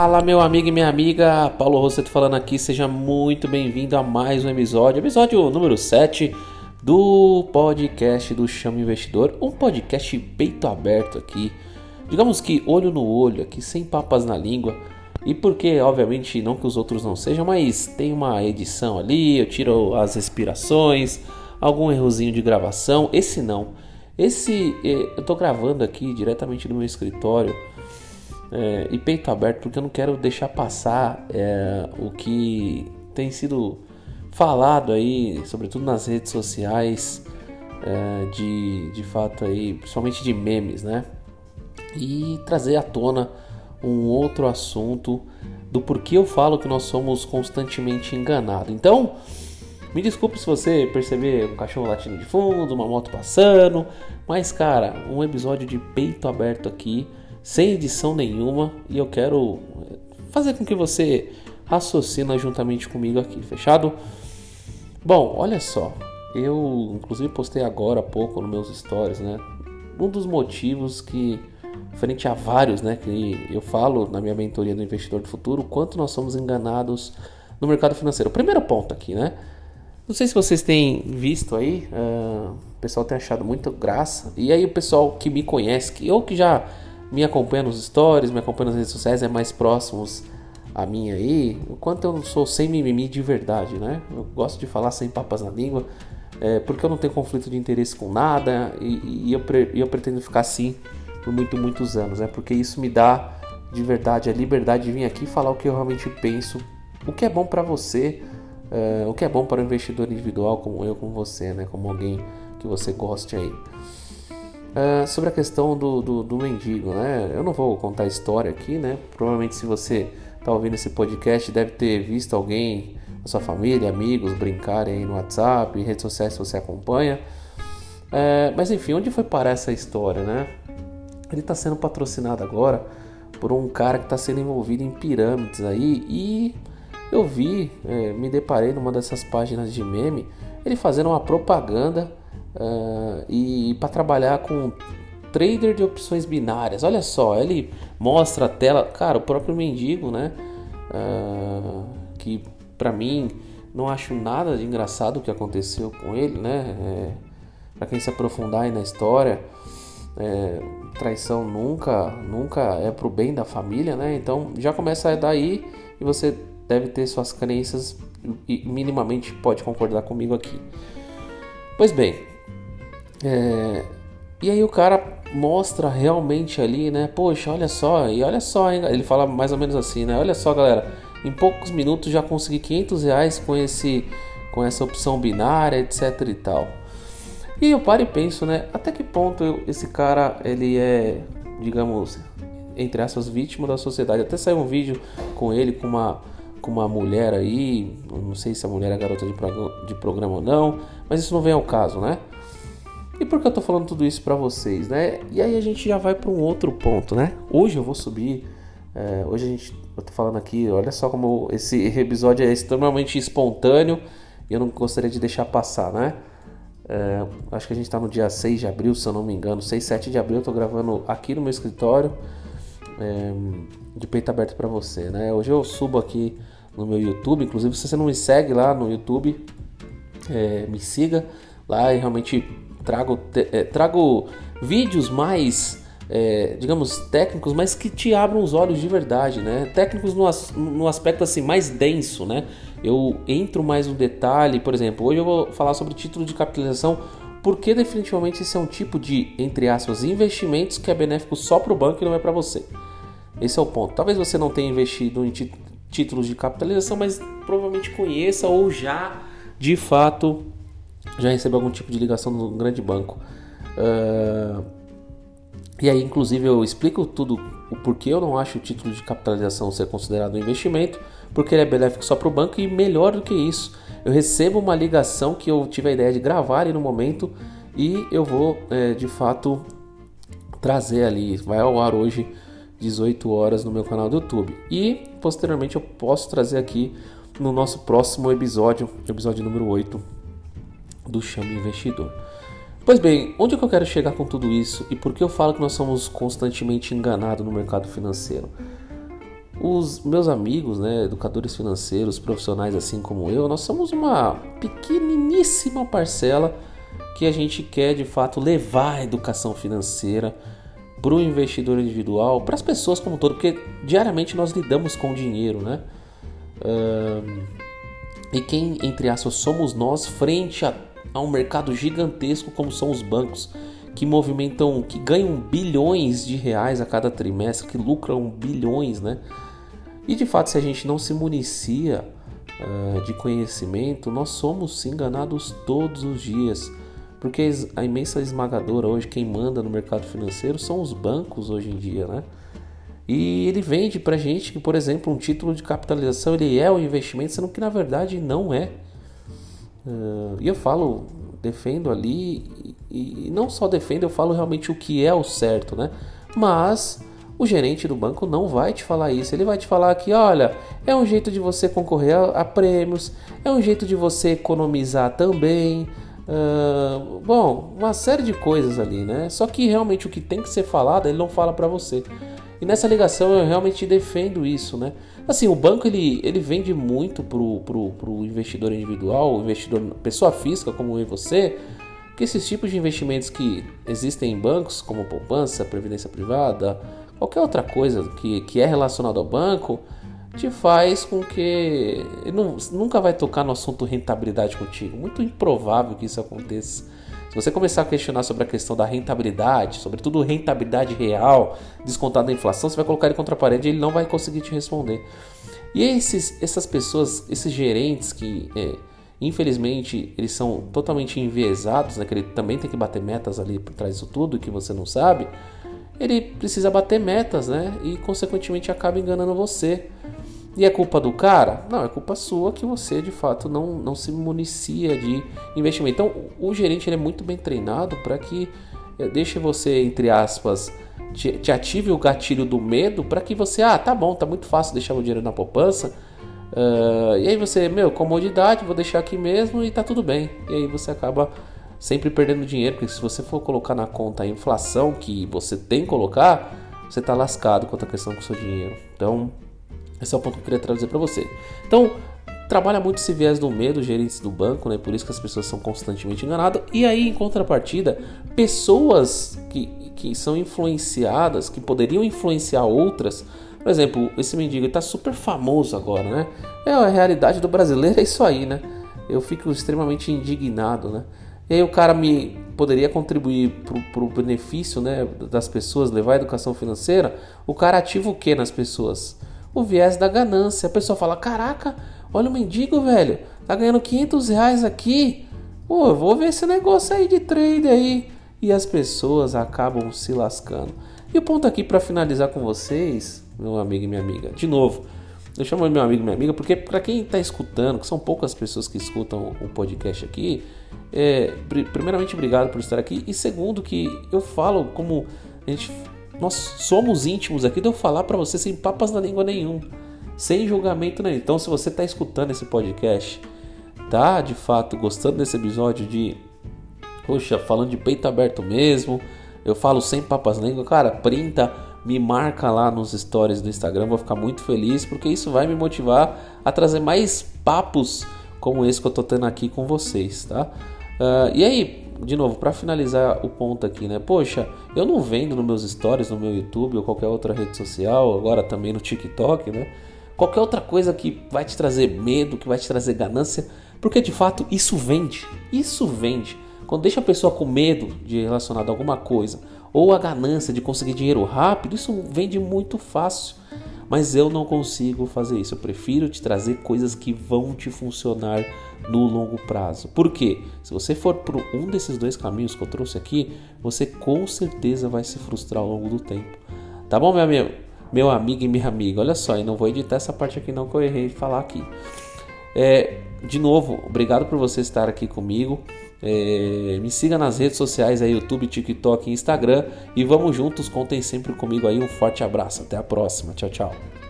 Fala meu amigo e minha amiga, Paulo Rosseto falando aqui, seja muito bem-vindo a mais um episódio, episódio número 7 do podcast do Chama Investidor, um podcast peito aberto aqui, digamos que olho no olho aqui, sem papas na língua, e porque, obviamente, não que os outros não sejam, mas tem uma edição ali, eu tiro as respirações, algum errozinho de gravação, esse não, esse eh, eu tô gravando aqui diretamente no meu escritório, é, e peito aberto, porque eu não quero deixar passar é, o que tem sido falado aí, sobretudo nas redes sociais, é, de, de fato aí, principalmente de memes, né? E trazer à tona um outro assunto do porquê eu falo que nós somos constantemente enganados. Então, me desculpe se você perceber um cachorro latindo de fundo, uma moto passando, mas cara, um episódio de peito aberto aqui sem edição nenhuma e eu quero fazer com que você raciocina juntamente comigo aqui, fechado? Bom, olha só, eu inclusive postei agora há pouco nos meus stories, né? Um dos motivos que, frente a vários, né, que eu falo na minha mentoria do investidor do futuro, quanto nós somos enganados no mercado financeiro. primeiro ponto aqui, né? Não sei se vocês têm visto aí, uh, o pessoal tem achado muita graça. E aí o pessoal que me conhece, que, ou que já me acompanha nos stories, me acompanha nas redes sociais, é mais próximos a mim aí, o quanto eu sou sem mimimi de verdade, né? Eu gosto de falar sem papas na língua, é, porque eu não tenho conflito de interesse com nada e, e eu, pre, eu pretendo ficar assim por muito, muitos anos, né? Porque isso me dá de verdade a liberdade de vir aqui falar o que eu realmente penso, o que é bom para você, é, o que é bom para o investidor individual como eu, como você, né? Como alguém que você goste aí. Uh, sobre a questão do, do, do, mendigo, né? Eu não vou contar a história aqui, né? Provavelmente se você está ouvindo esse podcast deve ter visto alguém, a sua família, amigos brincarem aí no WhatsApp, em redes sociais se você acompanha. Uh, mas enfim, onde foi parar essa história, né? Ele está sendo patrocinado agora por um cara que está sendo envolvido em pirâmides aí e eu vi, é, me deparei numa dessas páginas de meme, ele fazendo uma propaganda Uh, e para trabalhar com trader de opções binárias. Olha só, ele mostra a tela, cara, o próprio mendigo, né? Uh, que para mim não acho nada de engraçado o que aconteceu com ele, né? É, para quem se aprofundar aí na história, é, traição nunca, nunca é pro bem da família, né? Então já começa daí e você deve ter suas crenças e minimamente pode concordar comigo aqui. Pois bem, é, e aí o cara mostra realmente ali, né? Poxa, olha só, e olha só, hein? ele fala mais ou menos assim, né? Olha só, galera, em poucos minutos já consegui 500 reais com esse, com essa opção binária, etc e tal. E eu paro e penso, né? Até que ponto eu, esse cara ele é, digamos, entre essas vítimas da sociedade. Até saiu um vídeo com ele com uma com uma mulher aí, não sei se a mulher é garota de, prog de programa ou não, mas isso não vem ao caso, né? E por que eu tô falando tudo isso para vocês, né? E aí a gente já vai para um outro ponto, né? Hoje eu vou subir. É, hoje a gente, eu tô falando aqui, olha só como esse episódio é extremamente espontâneo e eu não gostaria de deixar passar, né? É, acho que a gente tá no dia 6 de abril, se eu não me engano, 6, 7 de abril. Eu tô gravando aqui no meu escritório, é, de peito aberto para você, né? Hoje eu subo aqui no meu YouTube, inclusive se você não me segue lá no YouTube, é, me siga lá e realmente trago, é, trago vídeos mais, é, digamos, técnicos, mas que te abram os olhos de verdade, né? Técnicos no, no aspecto assim mais denso, né? Eu entro mais no detalhe, por exemplo, hoje eu vou falar sobre título de capitalização, porque definitivamente esse é um tipo de, entre aspas, investimentos que é benéfico só para o banco e não é para você. Esse é o ponto. Talvez você não tenha investido em títulos de capitalização, mas provavelmente conheça ou já de fato já recebeu algum tipo de ligação no grande banco. Uh, e aí, inclusive, eu explico tudo o porquê. Eu não acho o título de capitalização ser considerado um investimento, porque ele é benéfico só para o banco e melhor do que isso, eu recebo uma ligação que eu tive a ideia de gravar ali no momento e eu vou é, de fato trazer ali, vai ao ar hoje 18 horas no meu canal do YouTube. E posteriormente eu posso trazer aqui no nosso próximo episódio, episódio número 8 do Chame Investidor. Pois bem, onde é que eu quero chegar com tudo isso e por que eu falo que nós somos constantemente enganados no mercado financeiro? os meus amigos, né, educadores financeiros, profissionais assim como eu, nós somos uma pequeniníssima parcela que a gente quer de fato levar a educação financeira para o investidor individual, para as pessoas como um todo, porque diariamente nós lidamos com dinheiro, né? E quem, entre aspas, somos nós frente a, a um mercado gigantesco como são os bancos, que movimentam, que ganham bilhões de reais a cada trimestre, que lucram bilhões, né? E de fato, se a gente não se municia uh, de conhecimento, nós somos enganados todos os dias. Porque a imensa esmagadora hoje, quem manda no mercado financeiro são os bancos hoje em dia, né? E ele vende pra gente que, por exemplo, um título de capitalização ele é um investimento, sendo que na verdade não é. Uh, e eu falo, defendo ali, e, e não só defendo, eu falo realmente o que é o certo, né? Mas o gerente do banco não vai te falar isso. Ele vai te falar que, olha, é um jeito de você concorrer a, a prêmios, é um jeito de você economizar também. Uh, bom, uma série de coisas ali, né? Só que realmente o que tem que ser falado, ele não fala para você. E nessa ligação eu realmente defendo isso, né? Assim, o banco ele, ele vende muito pro, pro, pro investidor individual, investidor, pessoa física como eu e você, que esses tipos de investimentos que existem em bancos, como poupança, previdência privada, qualquer outra coisa que, que é relacionada ao banco te faz com que não, nunca vai tocar no assunto rentabilidade contigo. Muito improvável que isso aconteça. Se você começar a questionar sobre a questão da rentabilidade, sobretudo rentabilidade real, descontada da inflação, você vai colocar ele contra a parede e ele não vai conseguir te responder. E esses, essas pessoas, esses gerentes que, é, infelizmente, eles são totalmente enviesados, né, que ele também tem que bater metas ali por trás disso tudo que você não sabe, ele precisa bater metas, né? E consequentemente acaba enganando você. E é culpa do cara? Não, é culpa sua que você de fato não, não se municia de investimento. Então, o gerente ele é muito bem treinado para que eh, deixe você, entre aspas, te, te, ative o gatilho do medo para que você, ah, tá bom, tá muito fácil deixar o dinheiro na poupança. Uh, e aí você, meu, comodidade, vou deixar aqui mesmo e tá tudo bem. E aí você acaba sempre perdendo dinheiro, porque se você for colocar na conta a inflação que você tem que colocar, você está lascado quanto a questão com o seu dinheiro. Então, esse é o ponto que eu queria trazer para você. Então, trabalha muito esse viés do medo, gerentes do banco, né? Por isso que as pessoas são constantemente enganadas. E aí, em contrapartida, pessoas que, que são influenciadas, que poderiam influenciar outras. Por exemplo, esse mendigo está super famoso agora, né? É a realidade do brasileiro, é isso aí, né? Eu fico extremamente indignado, né? E aí o cara me poderia contribuir para o benefício né, das pessoas, levar a educação financeira. O cara ativa o que nas pessoas? O viés da ganância. A pessoa fala: Caraca, olha o mendigo, velho, tá ganhando 500 reais aqui. Pô, eu vou ver esse negócio aí de trade aí. E as pessoas acabam se lascando. E o ponto aqui para finalizar com vocês, meu amigo e minha amiga, de novo, eu chamo meu amigo e minha amiga porque para quem está escutando, que são poucas pessoas que escutam o podcast aqui, é, primeiramente, obrigado por estar aqui. E segundo, que eu falo como a gente, nós somos íntimos aqui, de eu falar para você sem papas na língua nenhum, sem julgamento nenhum. Então, se você está escutando esse podcast, tá de fato gostando desse episódio de, poxa, falando de peito aberto mesmo, eu falo sem papas na língua, cara, printa, me marca lá nos stories do Instagram, vou ficar muito feliz porque isso vai me motivar a trazer mais papos como esse que eu tô tendo aqui com vocês, tá? Uh, e aí, de novo, para finalizar o ponto aqui, né? Poxa, eu não vendo nos meus stories, no meu YouTube ou qualquer outra rede social, agora também no TikTok, né? Qualquer outra coisa que vai te trazer medo, que vai te trazer ganância, porque de fato isso vende. Isso vende. Quando deixa a pessoa com medo de relacionado a alguma coisa, ou a ganância de conseguir dinheiro rápido, isso vende muito fácil. Mas eu não consigo fazer isso. Eu prefiro te trazer coisas que vão te funcionar no longo prazo. Por quê? Se você for por um desses dois caminhos que eu trouxe aqui, você com certeza vai se frustrar ao longo do tempo. Tá bom, meu amigo? Meu amigo e minha amiga, olha só, e não vou editar essa parte aqui não que eu errei de falar aqui. É, de novo, obrigado por você estar aqui comigo. É, me siga nas redes sociais aí, YouTube, TikTok e Instagram. E vamos juntos, contem sempre comigo aí. Um forte abraço. Até a próxima. Tchau, tchau.